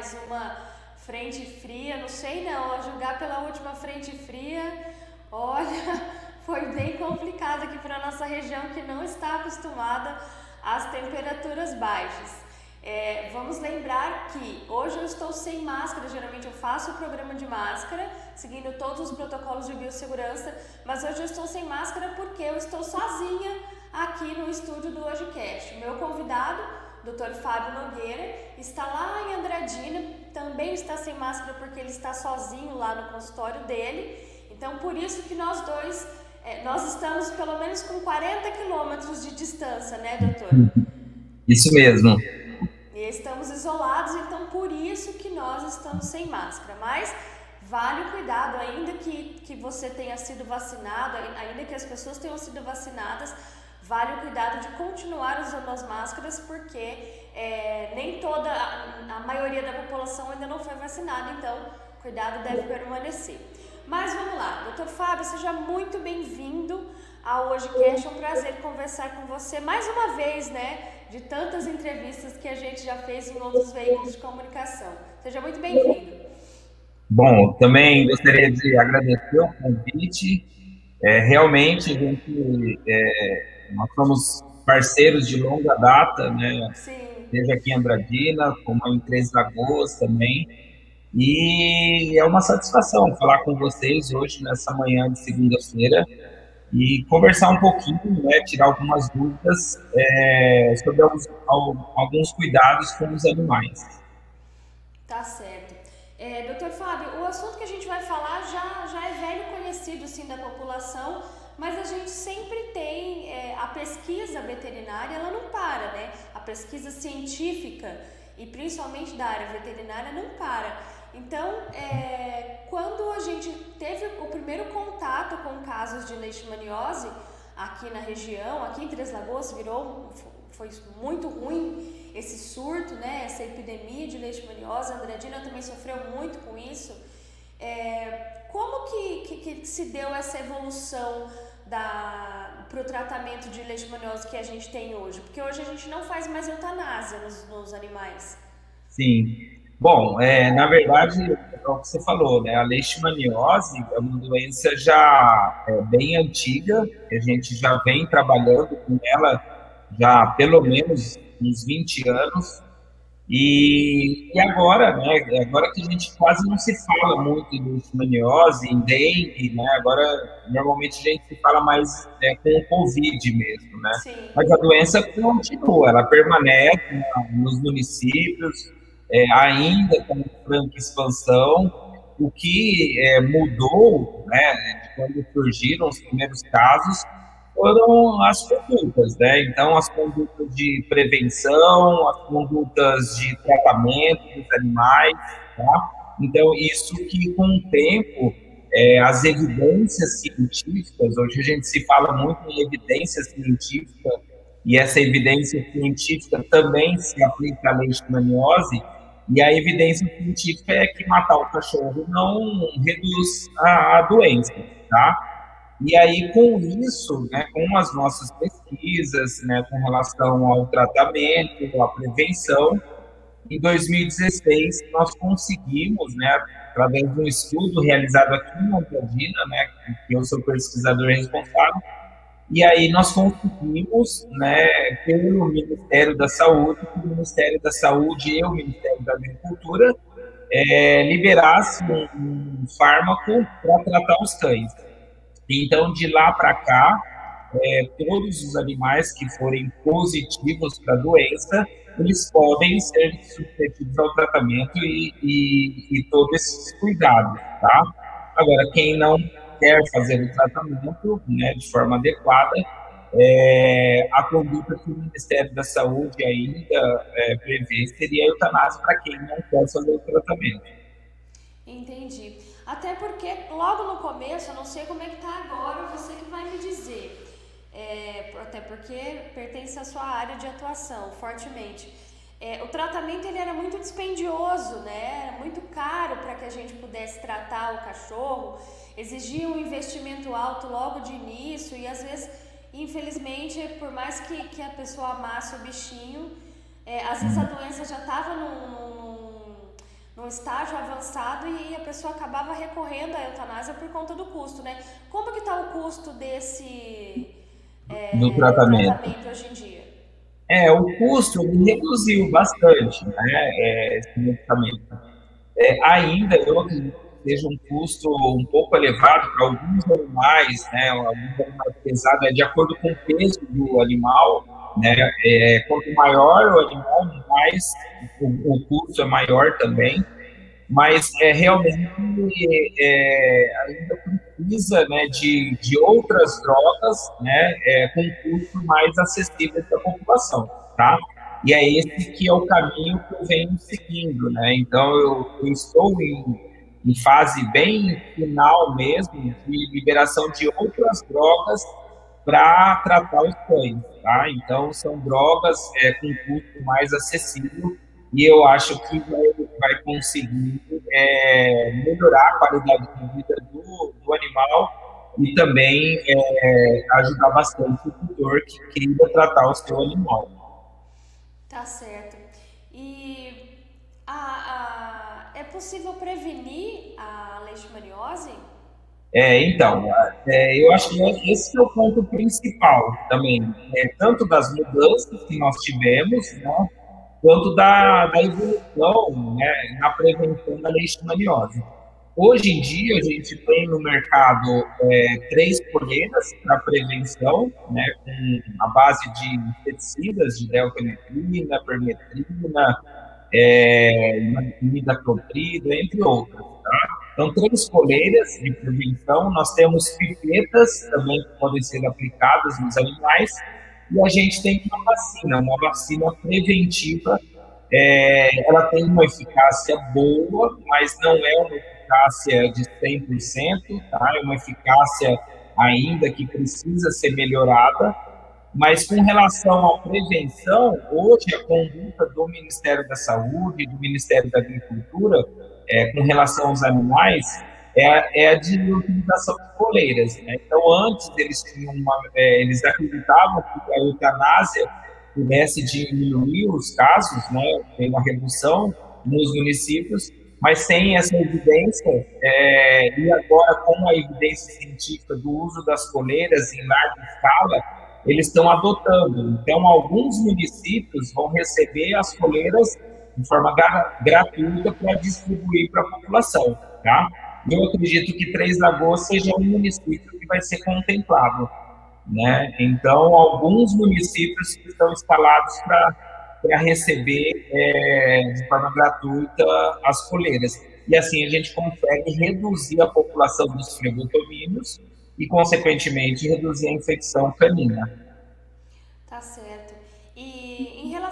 mais uma frente fria. Não sei não, a julgar pela última frente fria, olha, foi bem complicado aqui para nossa região que não está acostumada às temperaturas baixas. É, vamos lembrar que hoje eu estou sem máscara, geralmente eu faço o programa de máscara, seguindo todos os protocolos de biossegurança, mas hoje eu estou sem máscara porque eu estou sozinha aqui no estúdio do HojeCast. Meu convidado, Dr. Fábio Nogueira, está lá em Andradina, também está sem máscara porque ele está sozinho lá no consultório dele. Então, por isso que nós dois, é, nós estamos pelo menos com 40 quilômetros de distância, né, doutor? Isso mesmo. E estamos isolados, então por isso que nós estamos sem máscara. Mas vale o cuidado, ainda que, que você tenha sido vacinado, ainda que as pessoas tenham sido vacinadas, vale o cuidado de continuar usando as máscaras, porque é, nem toda, a, a maioria da população ainda não foi vacinada, então cuidado deve permanecer. Mas vamos lá, doutor Fábio, seja muito bem-vindo ao HojeCast, é um prazer conversar com você mais uma vez, né? de tantas entrevistas que a gente já fez em outros veículos de comunicação. Seja muito bem-vindo. Bom, também gostaria de agradecer o convite. É, realmente, a gente, é, nós somos parceiros de longa data, né? Sim. Seja aqui em Andradina, como em Três Lagoas também. E é uma satisfação falar com vocês hoje, nessa manhã de segunda-feira e conversar um pouquinho, né, tirar algumas dúvidas é, sobre alguns, alguns, cuidados com os animais. Tá certo. É, doutor Fábio, o assunto que a gente vai falar já, já é velho conhecido sim da população, mas a gente sempre tem é, a pesquisa veterinária, ela não para, né? A pesquisa científica e principalmente da área veterinária não para. Então, é, quando a gente teve o primeiro contato com casos de leishmaniose aqui na região, aqui em Três Lagoas, virou, foi muito ruim esse surto, né, essa epidemia de leishmaniose. A Andradina também sofreu muito com isso. É, como que, que, que, se deu essa evolução para o tratamento de leishmaniose que a gente tem hoje? Porque hoje a gente não faz mais eutanásia nos, nos animais. Sim. Bom, é, na verdade, é o que você falou, né? A leishmaniose é uma doença já é, bem antiga, a gente já vem trabalhando com ela já pelo menos uns 20 anos. E, e agora, né? Agora que a gente quase não se fala muito em leishmaniose, em dengue, né? Agora, normalmente a gente se fala mais né, com o Covid mesmo, né? Sim. Mas a doença continua, ela permanece nos municípios, é, ainda com franca expansão. O que é, mudou, né, quando surgiram os primeiros casos, foram as condutas, né? Então, as condutas de prevenção, as condutas de tratamento dos animais, tá? Então, isso que com o tempo, é, as evidências científicas, hoje a gente se fala muito em evidência científica, e essa evidência científica também se aplica à leishmaniose, e a evidência científica é que matar o cachorro não reduz a, a doença, tá? E aí, com isso, né, com as nossas pesquisas, né, com relação ao tratamento, à prevenção, em 2016 nós conseguimos, né, através de um estudo realizado aqui em Montadina, né, que eu sou pesquisador responsável, e aí nós conseguimos, né, pelo Ministério da Saúde, o Ministério da Saúde e o Ministério da Agricultura, é, liberasse um, um fármaco para tratar os cães. Então, de lá para cá, é, todos os animais que forem positivos para a doença, eles podem ser submetidos ao tratamento e, e, e todos esses cuidados, tá? Agora, quem não quer fazer o tratamento né, de forma adequada, é, a conduta que o Ministério da Saúde ainda é, prevê seria a eutanásia para quem não quer fazer o tratamento. Entendi. Até porque logo no começo, eu não sei como é que está agora, você que vai me dizer. É, até porque pertence à sua área de atuação, fortemente. É, o tratamento ele era muito dispendioso, né? Era muito caro para que a gente pudesse tratar o cachorro exigia um investimento alto logo de início e às vezes infelizmente, por mais que, que a pessoa amasse o bichinho, é, às vezes a uhum. doença já estava num, num, num, estágio avançado e a pessoa acabava recorrendo à eutanásia por conta do custo, né? Como que está o custo desse é, do tratamento. tratamento hoje em dia? É, o custo reduziu bastante, né, é, esse medicamento. É, ainda, eu acredito que seja um custo um pouco elevado para alguns animais, né, alguns animais pesados, é de acordo com o peso do animal, né, é, quanto maior o animal, mais o, o custo é maior também, mas é realmente é, ainda precisa né, de, de outras drogas né, é, com custo mais acessível para a população, tá? E é esse que é o caminho que eu venho seguindo, né? Então eu, eu estou em, em fase bem final mesmo de liberação de outras drogas para tratar os cães, tá? Então são drogas é, com custo mais acessível e eu acho que vai, conseguir é, melhorar a qualidade de vida do, do animal e também é, ajudar bastante o tutor que queira tratar o seu animal. Tá certo. E a, a, é possível prevenir a leishmaniose? É, então, é, eu acho que esse é o ponto principal também, é, tanto das mudanças que nós tivemos, né, quanto da, da evolução né, na prevenção da leishmaniose. Hoje em dia, a gente tem no mercado é, três coleiras para prevenção, né, com a base de inseticidas, de deltametrina, permetrina, é, imidacloprid, entre outras. Então, três coleiras de prevenção. Nós temos pipetas também que podem ser aplicadas nos animais e a gente tem uma vacina, uma vacina preventiva. É, ela tem uma eficácia boa, mas não é uma eficácia de 100%, tá? é uma eficácia ainda que precisa ser melhorada. Mas com relação à prevenção, hoje a conduta do Ministério da Saúde, do Ministério da Agricultura, é, com relação aos animais, é, é a de utilização de coleiras. Né? Então, antes eles tinham uma, é, eles acreditavam que a eutanásia pudesse diminuir os casos, né, pela redução nos municípios, mas sem essa evidência, é, e agora com a evidência científica do uso das coleiras em larga escala, eles estão adotando. Então, alguns municípios vão receber as coleiras de forma gratuita para distribuir para a população, tá? eu acredito que Três Lagoas seja um município que vai ser contemplado. Né? Então, alguns municípios estão instalados para receber é, de forma gratuita as coleiras. E assim a gente consegue reduzir a população dos flebotomínios e, consequentemente, reduzir a infecção canina. Tá certo.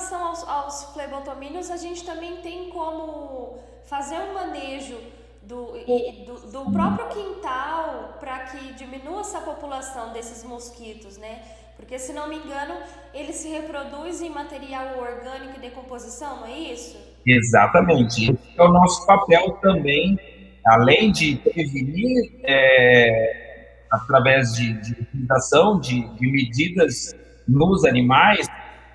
Relação aos, aos flebotomínios, a gente também tem como fazer um manejo do, e, do, do próprio quintal para que diminua essa população desses mosquitos, né? Porque, se não me engano, eles se reproduzem em material orgânico e decomposição, não é isso? Exatamente. É o nosso papel também, além de prevenir é, através de, de de, de medidas nos animais,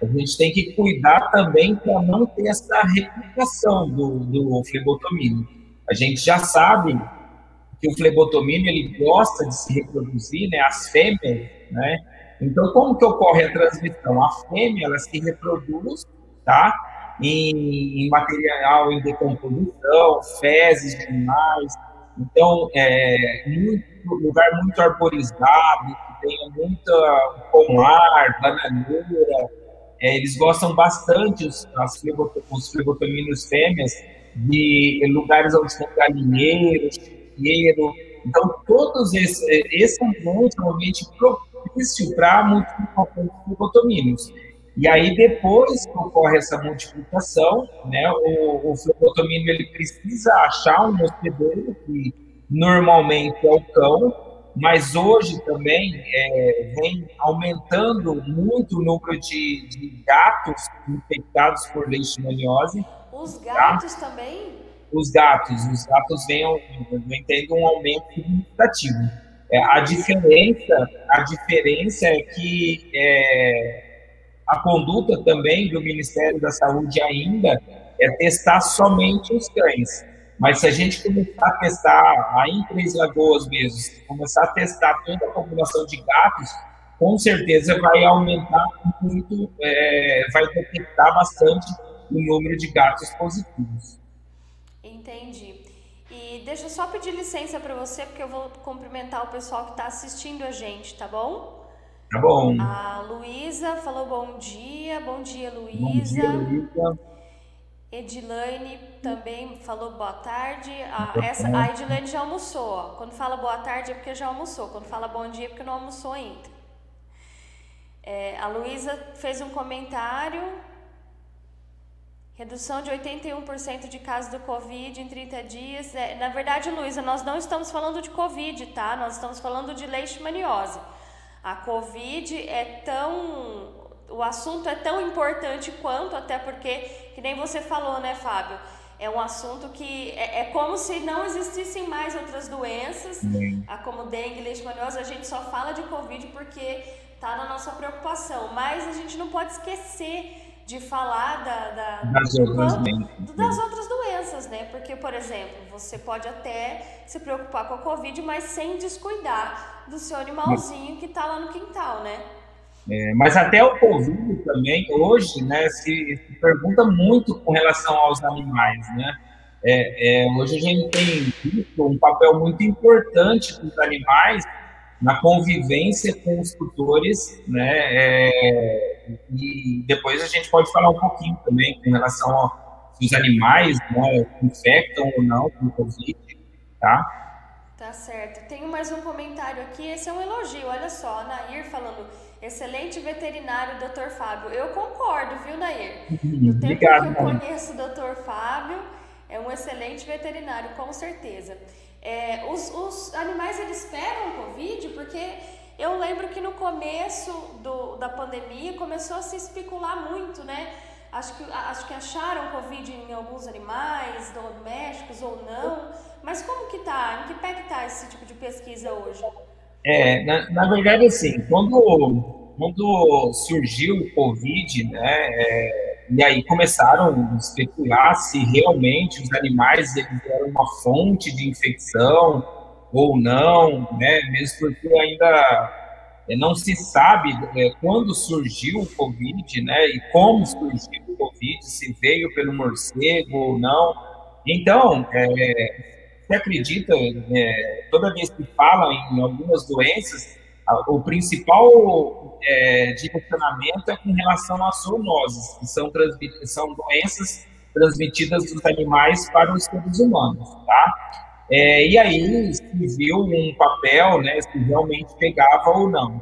a gente tem que cuidar também para não ter essa replicação do, do flebotomínio. A gente já sabe que o flebotomínio ele gosta de se reproduzir, né, as fêmeas, né? Então, como que ocorre a transmissão? A fêmea, ela se reproduz, tá? Em, em material em decomposição, fezes de animais. Então, é muito, lugar muito arborizado, que tenha muita pomar, bananeira. É, eles gostam bastante, os, as os flebotomínios fêmeas, de lugares onde tem galinheiro, chiqueiro. Então, todos esses, esse ambiente é um ambiente propício para multiplicação de fluotomínios. E aí, depois que ocorre essa multiplicação, né, o, o fluotomínio ele precisa achar um hospedeiro, que normalmente é o cão, mas hoje também é, vem aumentando muito o número de, de gatos infectados por leishmaniose, os gatos tá? também? Os gatos, os gatos vêm, vem tendo um aumento significativo. É, a diferença, a diferença é que é, a conduta também do Ministério da Saúde ainda é testar somente os cães. Mas se a gente começar a testar, aí em Três Lagoas mesmo, começar a testar toda a população de gatos, com certeza vai aumentar muito, é, vai detectar bastante o número de gatos positivos. Entendi. E deixa eu só pedir licença para você, porque eu vou cumprimentar o pessoal que está assistindo a gente, tá bom? Tá bom. A Luísa falou bom dia. Bom dia, Luísa. Bom dia, Luísa. Edilane também falou boa tarde. A, essa, a Edilane já almoçou. Quando fala boa tarde é porque já almoçou. Quando fala bom dia é porque não almoçou ainda. É, a Luísa fez um comentário. Redução de 81% de casos do Covid em 30 dias. É, na verdade, Luísa, nós não estamos falando de Covid, tá? Nós estamos falando de leishmaniose. A Covid é tão. O assunto é tão importante quanto, até porque, que nem você falou, né, Fábio? É um assunto que é, é como se não existissem mais outras doenças, a como dengue, leishmaniose. A gente só fala de Covid porque está na nossa preocupação, mas a gente não pode esquecer de falar da, da das, outras das outras doenças, né? Porque, por exemplo, você pode até se preocupar com a Covid, mas sem descuidar do seu animalzinho que está lá no quintal, né? É, mas até o Covid também, hoje, né, se, se, pergunta muito com relação aos animais, né? É, é, hoje a gente tem visto um papel muito importante dos animais na convivência com os tutores, né? É, e depois a gente pode falar um pouquinho também com relação aos os animais, né, infectam ou não com Covid, tá? Tá certo. Tenho mais um comentário aqui, esse é um elogio, olha só, a Nair falando, excelente veterinário, Dr. Fábio. Eu concordo, viu, Nair? No tempo Obrigado, que eu conheço o Dr. Fábio, é um excelente veterinário, com certeza. É, os, os animais eles pegam Covid porque eu lembro que no começo do, da pandemia começou a se especular muito, né? Acho que, acho que acharam Covid em alguns animais domésticos ou não. Mas como que tá? Em que pé que tá esse tipo de pesquisa hoje? É, na, na verdade, assim, quando, quando surgiu o Covid, né, é, e aí começaram a especular se realmente os animais eram uma fonte de infecção ou não, né? Mesmo porque ainda é, não se sabe é, quando surgiu o Covid, né? E como surgiu o Covid, se veio pelo morcego ou não. Então, é, você acredita, é, toda vez que fala em algumas doenças, o principal é, direcionamento é com relação às zoonoses, que são, são doenças transmitidas dos animais para os seres humanos, tá? É, e aí se viu um papel, né, se realmente pegava ou não.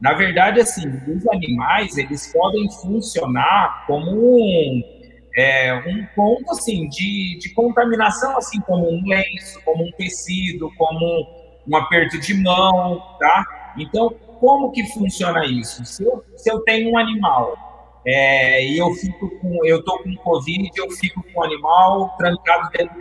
Na verdade, assim, os animais, eles podem funcionar como um, é, um ponto, assim, de, de contaminação, assim, como um lenço, como um tecido, como um aperto de mão, tá? Então, como que funciona isso? Se eu, se eu tenho um animal é, e eu fico com, eu tô com Covid, eu fico com o animal trancado dentro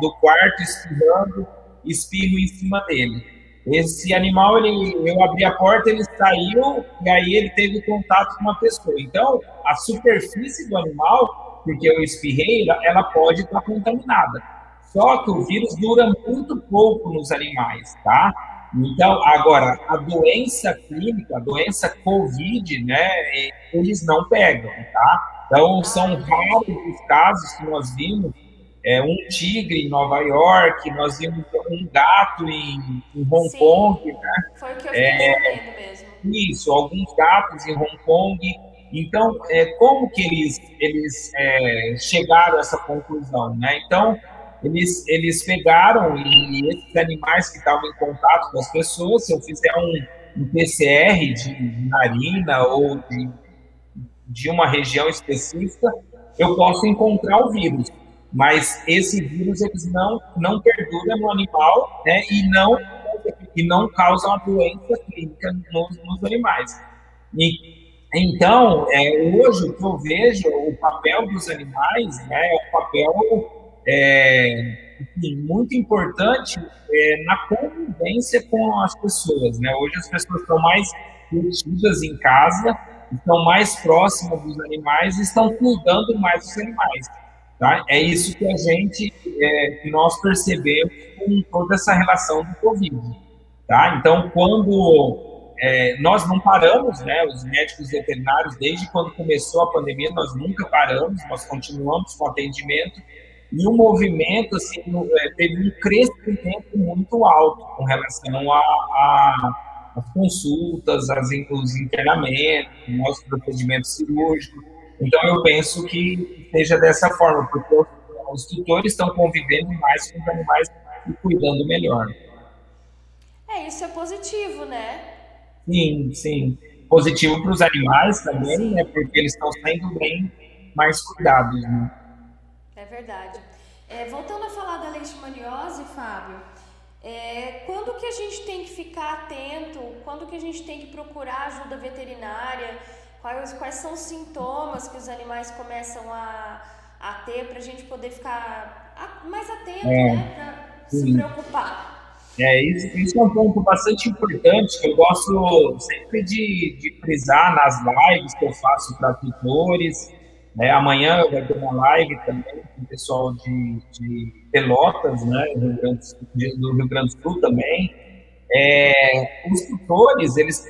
do, quarto, espirrando, espirro em cima dele. Esse animal, ele, eu abri a porta, ele saiu e aí ele teve contato com uma pessoa. Então, a superfície do animal, porque eu espirrei, ela pode estar contaminada. Só que o vírus dura muito pouco nos animais, tá? Então, agora, a doença clínica, a doença COVID, né, eles não pegam, tá? Então, são raros os casos que nós vimos, é, um tigre em Nova York, nós vimos um gato em, em Hong Sim, Kong, né? Foi o que eu fiquei é, mesmo. Isso, alguns gatos em Hong Kong. Então, é, como que eles, eles é, chegaram a essa conclusão, né? Então, eles, eles pegaram e esses animais que estavam em contato com as pessoas, se eu fizer um, um PCR de narina ou de, de uma região específica, eu posso encontrar o vírus. Mas esse vírus eles não, não perdura no animal né, e, não, e não causam a doença clínica nos, nos animais. E, então, é, hoje o que eu vejo, o papel dos animais né, é o papel é, muito importante é, na convivência com as pessoas. Né? Hoje as pessoas estão mais curtidas em casa, estão mais próximas dos animais e estão cuidando mais dos animais. Tá? É isso que a gente, é, que nós percebemos com toda essa relação do Covid. Tá? Então, quando é, nós não paramos, né, os médicos veterinários, desde quando começou a pandemia, nós nunca paramos, nós continuamos com atendimento, e o movimento assim, é, teve um crescimento muito alto com relação a, a as consultas, as, os internamentos, os procedimentos cirúrgicos. Então, eu penso que seja dessa forma, porque os tutores estão convivendo mais com os animais e cuidando melhor. É, isso é positivo, né? Sim, sim. Positivo para os animais também, né? Porque eles estão sendo bem mais cuidados, né? É verdade. É, voltando a falar da leishmaniose, Fábio, é, quando que a gente tem que ficar atento? Quando que a gente tem que procurar ajuda veterinária? Quais, quais são os sintomas que os animais começam a, a ter para a gente poder ficar mais atento, é, né? Para se preocupar. É, isso, isso é um ponto bastante importante que eu gosto sempre de, de frisar nas lives que eu faço para tutores. Né? Amanhã eu vou ter uma live também com o pessoal de, de Pelotas, né? do, Rio Grande, do Rio Grande do Sul também. É, os tutores, eles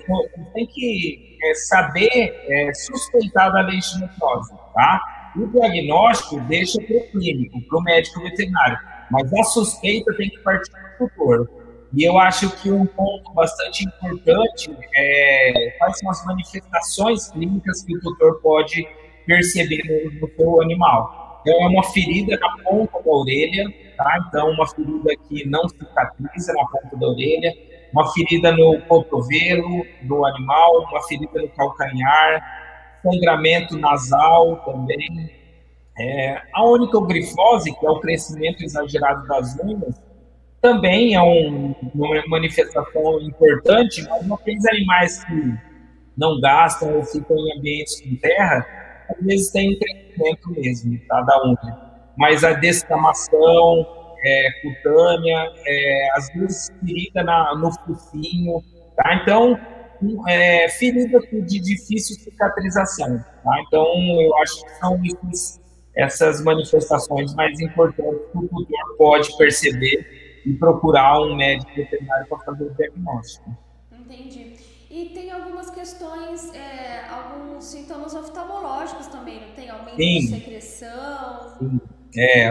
têm que é, saber é, suspeitar da leishmaniose, tá? O diagnóstico deixa para o clínico, para o médico veterinário, mas a suspeita tem que partir do tutor. E eu acho que um ponto bastante importante é quais são as manifestações clínicas que o tutor pode perceber no, seu animal. Então, é uma ferida na ponta da orelha, tá? Então, uma ferida que não cicatriza na ponta da orelha, uma ferida no cotovelo do animal, uma ferida no calcanhar, sangramento nasal também. É, a onicogrifose, que é o crescimento exagerado das unhas, também é um, uma manifestação importante, mas naqueles animais que não gastam ou ficam em ambientes com terra, às vezes tem um crescimento mesmo, tá, da unha. Mas a descamação, é, cutânea, é, às vezes ferida na, no focinho, tá? Então, é, ferida de difícil cicatrização, tá? Então, eu acho que são esses, essas manifestações mais importantes que o tutor pode perceber e procurar um médico veterinário para fazer o diagnóstico. Entendi. E tem algumas questões, é, alguns sintomas oftalmológicos também, não tem? Aumento Sim. de secreção. Sim é,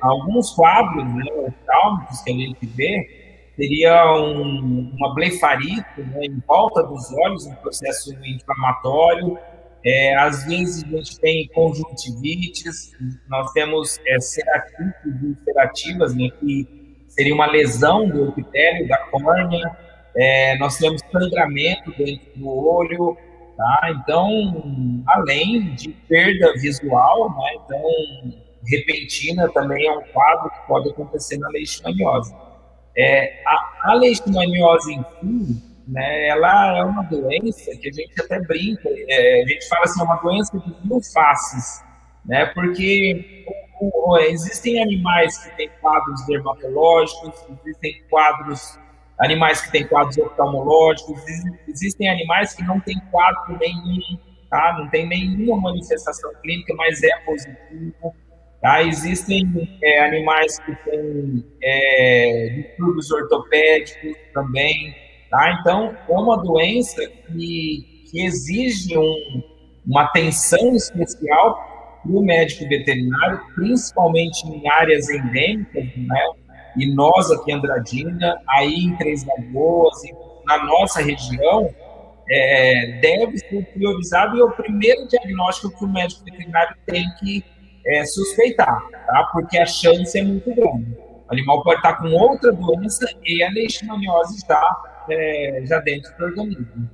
alguns quadros né, oftálmicos que a gente vê seria um, uma blefarite né, em volta dos olhos, um processo inflamatório. É, às vezes a gente tem conjuntivites, nós temos é, ceratites ulcerativas, né, que seria uma lesão do epitélio da córnea. É, nós temos sangramento dentro do olho, tá? Então, além de perda visual, né? Então, repentina também é um quadro que pode acontecer na leishmaniose. É, a, a leishmaniose em si, né, ela é uma doença que a gente até brinca, é, a gente fala assim, é uma doença de mil faces, né, porque o, o, existem animais que têm quadros dermatológicos, existem quadros, animais que têm quadros oftalmológicos, existem animais que não têm quadro nenhum, tá, não tem nenhuma manifestação clínica, mas é positivo, Tá? Existem é, animais que têm é, distúrbios ortopédicos também. Tá? Então, é uma doença que, que exige um, uma atenção especial para o médico veterinário, principalmente em áreas endêmicas, né? E nós aqui em Andradina, aí em Três Lagoas, na nossa região, é, deve ser priorizado e é o primeiro diagnóstico que o médico veterinário tem que é, suspeitar, tá? Porque a chance é muito grande. O animal pode estar com outra doença e a leishmaniose já, é, já dentro do organismo.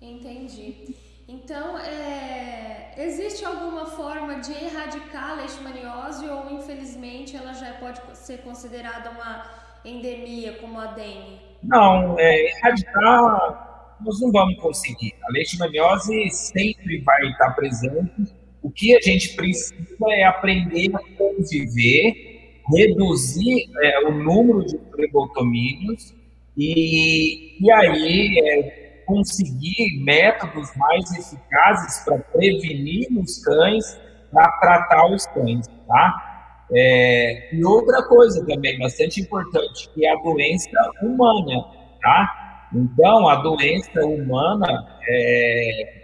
Entendi. Então, é, existe alguma forma de erradicar a leishmaniose ou, infelizmente, ela já pode ser considerada uma endemia, como a dengue? Não, é, erradicar nós não vamos conseguir. A leishmaniose sempre vai estar presente, o que a gente precisa é aprender a conviver reduzir é, o número de flebotomínios e, e aí é, conseguir métodos mais eficazes para prevenir os cães, para tratar os cães, tá? É, e outra coisa também bastante importante, que é a doença humana, tá? Então, a doença humana, é,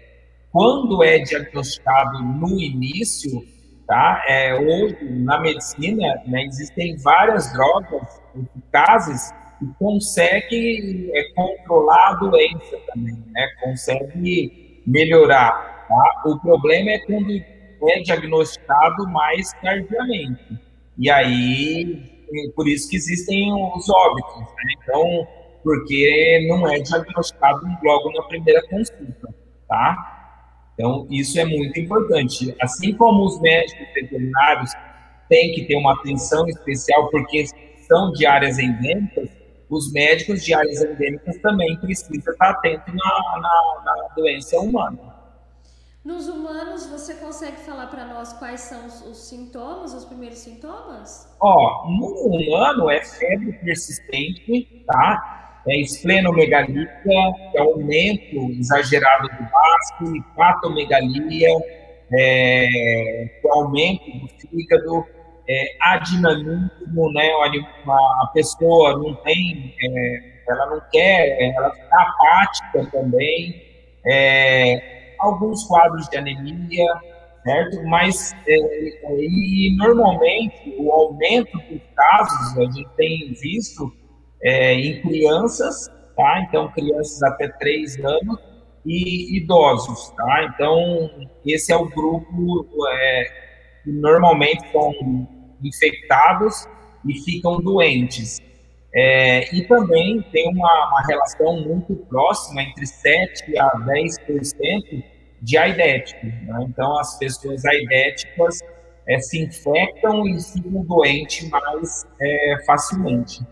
quando é diagnosticado no início, tá? É, hoje, na medicina, né, existem várias drogas eficazes que conseguem é, controlar a doença também, né? Consegue melhorar, tá? O problema é quando é diagnosticado mais tardiamente. E aí, por isso que existem os óbitos, né? Então, porque não é diagnosticado logo na primeira consulta, tá? Então, isso é muito importante. Assim como os médicos veterinários têm que ter uma atenção especial, porque são de áreas endêmicas, os médicos de áreas endêmicas também precisam estar atentos na, na, na doença humana. Nos humanos, você consegue falar para nós quais são os, os, sintomas, os primeiros sintomas? Ó, no humano é febre persistente, tá? é, esplenomegalia, é aumento exagerado do vaso, hepatomegalia, é, é aumento do fígado, é, adinamismo, né, a pessoa não tem, é, ela não quer, ela fica apática também, é, alguns quadros de anemia, certo? Mas, é, e normalmente, o aumento dos casos, a gente tem visto, é, em crianças, tá? Então, crianças até 3 anos e idosos, tá? Então, esse é o grupo é, que normalmente são infectados e ficam doentes. É, e também tem uma, uma, relação muito próxima entre 7 a 10% de aidéticos. Né? Então, as pessoas aidéticas é, se infectam e ficam doentes mais é, facilmente.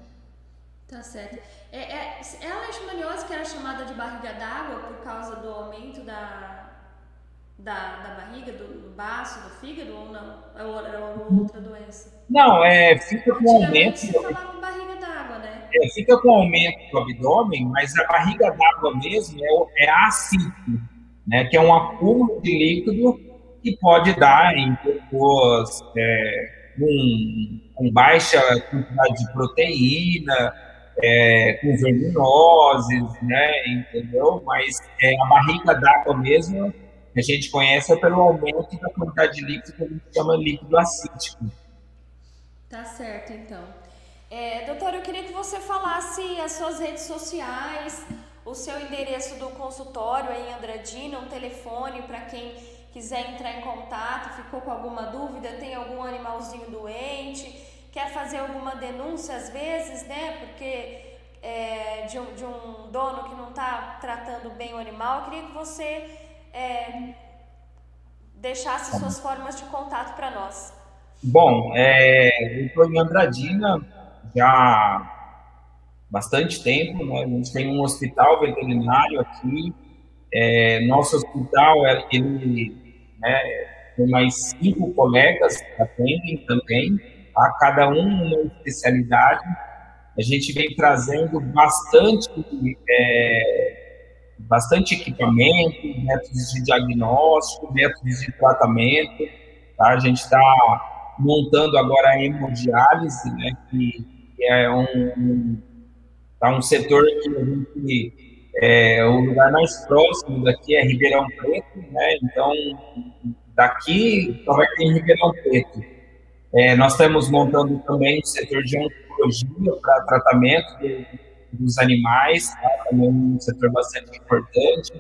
Tá certo. É, é, é a leishmaniose que era chamada de barriga d'água por causa do aumento da, da, da barriga, do, do baço, do fígado ou não? É outra doença? Não, é, fica com aumento. Você falava barriga d'água, né? É, fica com aumento do abdômen, mas a barriga d'água mesmo é, é ácido, né? Que é um acúmulo de líquido que pode dar em pessoas é, com, com baixa quantidade de proteína, é, com verminoses, né, entendeu? Mas é, a barriga d'água mesmo, a gente conhece é pelo aumento da quantidade de líquido que a gente chama líquido acítico. Tá certo, então. É, doutor, eu queria que você falasse as suas redes sociais, o seu endereço do consultório em Andradina, um telefone para quem quiser entrar em contato, ficou com alguma dúvida, tem algum animalzinho doente, quer fazer alguma denúncia às vezes, né? Porque é, de, um, de, um, dono que não está tratando bem o animal, eu queria que você é, deixasse suas formas de contato para nós. Bom, é, eu estou em Andradina já há bastante tempo, né? A gente tem um hospital veterinário aqui. É, nosso hospital, ele né, tem mais cinco colegas que atendem também a cada um uma especialidade. A gente vem trazendo bastante, é, bastante equipamento, métodos de diagnóstico, métodos de tratamento. Tá? A gente está montando agora a hemodiálise, né, que, é um, tá um setor que a gente, é, o lugar mais próximo daqui é Ribeirão Preto, né, então daqui só vai ter Ribeirão Preto. É, nós estamos montando também o setor de oncologia para tratamento de, dos animais, tá? também um setor bastante importante.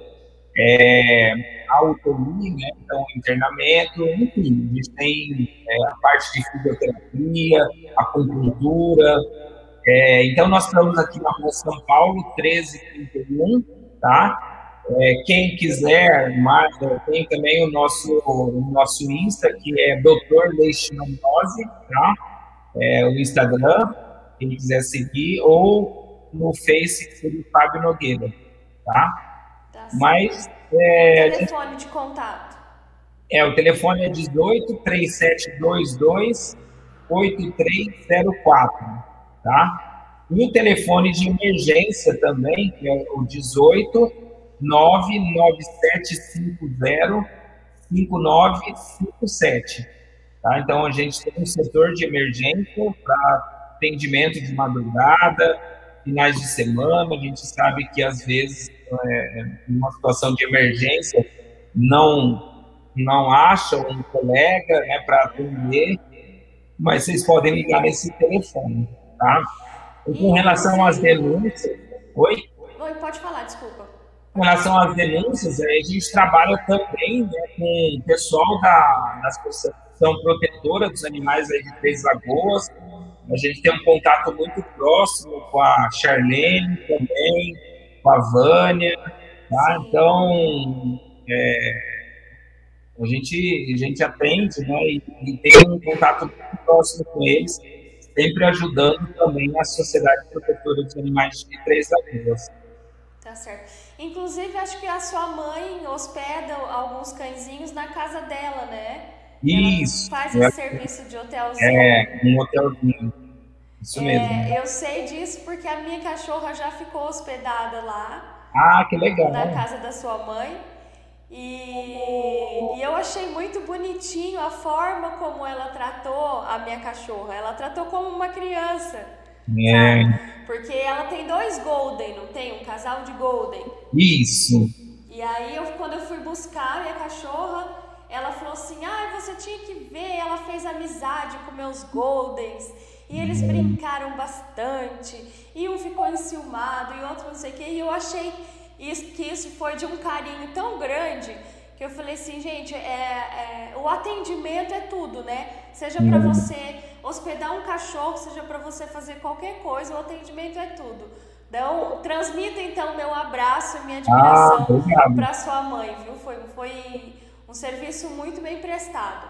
É, a autonomia, né? então internamento, enfim, a gente tem é, a parte de fisioterapia, acupuntura. É, então, nós estamos aqui na rua São Paulo, 1331, tá? É, quem quiser mais, tem também o nosso, o nosso Insta, que é Doutor Leishmaniose, tá? É, o Instagram, quem quiser seguir, ou no Face, que seria o Fábio Nogueira, tá? tá Mas... É, o telefone de contato? É, o telefone é 18 3722 8304, tá? E o telefone de emergência também, que é o 18 99750 5957. Tá? Então, a gente tem um setor de emergência para atendimento de madrugada, finais de semana. A gente sabe que, às vezes, é, uma situação de emergência, não não acham um colega né, para atender, mas vocês podem ligar nesse telefone, tá? E com relação às denúncias... Oi? Oi, pode falar, desculpa. Com relação às denúncias, a gente trabalha também né, com o pessoal da, da Associação Protetora dos Animais aí de Três Lagoas. A gente tem um contato muito próximo com a Charlene também, com a Vânia, tá? Então, é, a gente, a gente atende né, e, e, tem um contato muito próximo com eles, sempre ajudando também a Sociedade Protetora dos Animais de Três Lagoas. Tá certo. Inclusive, acho que a sua mãe hospeda alguns cãezinhos na casa dela, né? Isso. Ela faz esse é, serviço de hotelzinho. É, um hotelzinho. Isso é, mesmo. Eu sei disso porque a minha cachorra já ficou hospedada lá. Ah, que legal. Na casa da sua mãe. E, e, eu achei muito bonitinho a forma como ela tratou a minha cachorra. Ela tratou como uma criança. É. Porque ela tem dois Golden, não tem? Um casal de Golden. Isso. E aí, eu, quando eu fui buscar a minha cachorra, ela falou assim: ah, você tinha que ver. Ela fez amizade com meus Goldens. E eles hum. brincaram bastante. E um ficou enciumado e outro não sei o quê. E eu achei isso, que isso foi de um carinho tão grande que eu falei assim, gente, é, é o atendimento é tudo, né? Seja para uhum. você hospedar um cachorro, seja para você fazer qualquer coisa, o atendimento é tudo. Então, transmita então meu abraço e minha admiração ah, para sua mãe, viu? Foi, foi um serviço muito bem prestado.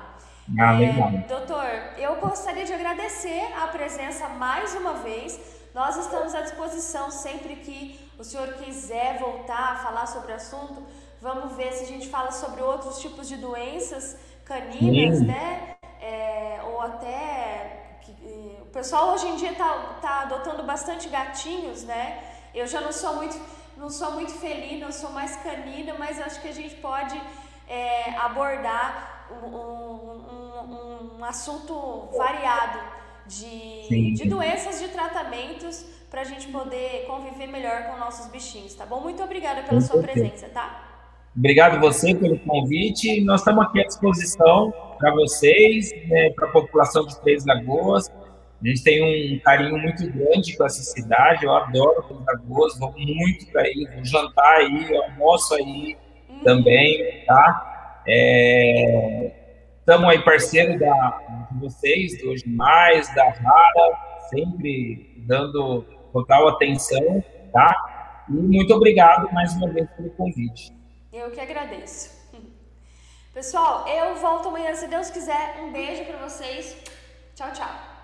Ah, é, doutor, eu gostaria de agradecer a presença mais uma vez. Nós estamos à disposição sempre que o senhor quiser voltar a falar sobre o assunto. Vamos ver se a gente fala sobre outros tipos de doenças caninas, Sim. né? É, ou até que, o pessoal hoje em dia está tá adotando bastante gatinhos, né? Eu já não sou muito não sou muito felina, eu sou mais canina, mas acho que a gente pode é, abordar um, um, um, assunto variado de, de doenças, de tratamentos para a gente poder conviver melhor com nossos bichinhos, tá bom? Muito obrigada pela sua presença, tá? Obrigado você pelo convite. Nós estamos aqui à disposição para vocês, né, para a população de Três Lagoas. A gente tem um carinho muito grande com essa cidade. Eu adoro Três Lagoas, vou muito para aí, vou jantar aí, almoço aí. Também, tá? Estamos é, aí parceiro da, de vocês, do Hoje Mais, da Rara, sempre dando total atenção, tá? E muito obrigado mais uma vez pelo convite. Eu que agradeço. Pessoal, eu volto amanhã se Deus quiser. Um beijo para vocês. Tchau, tchau.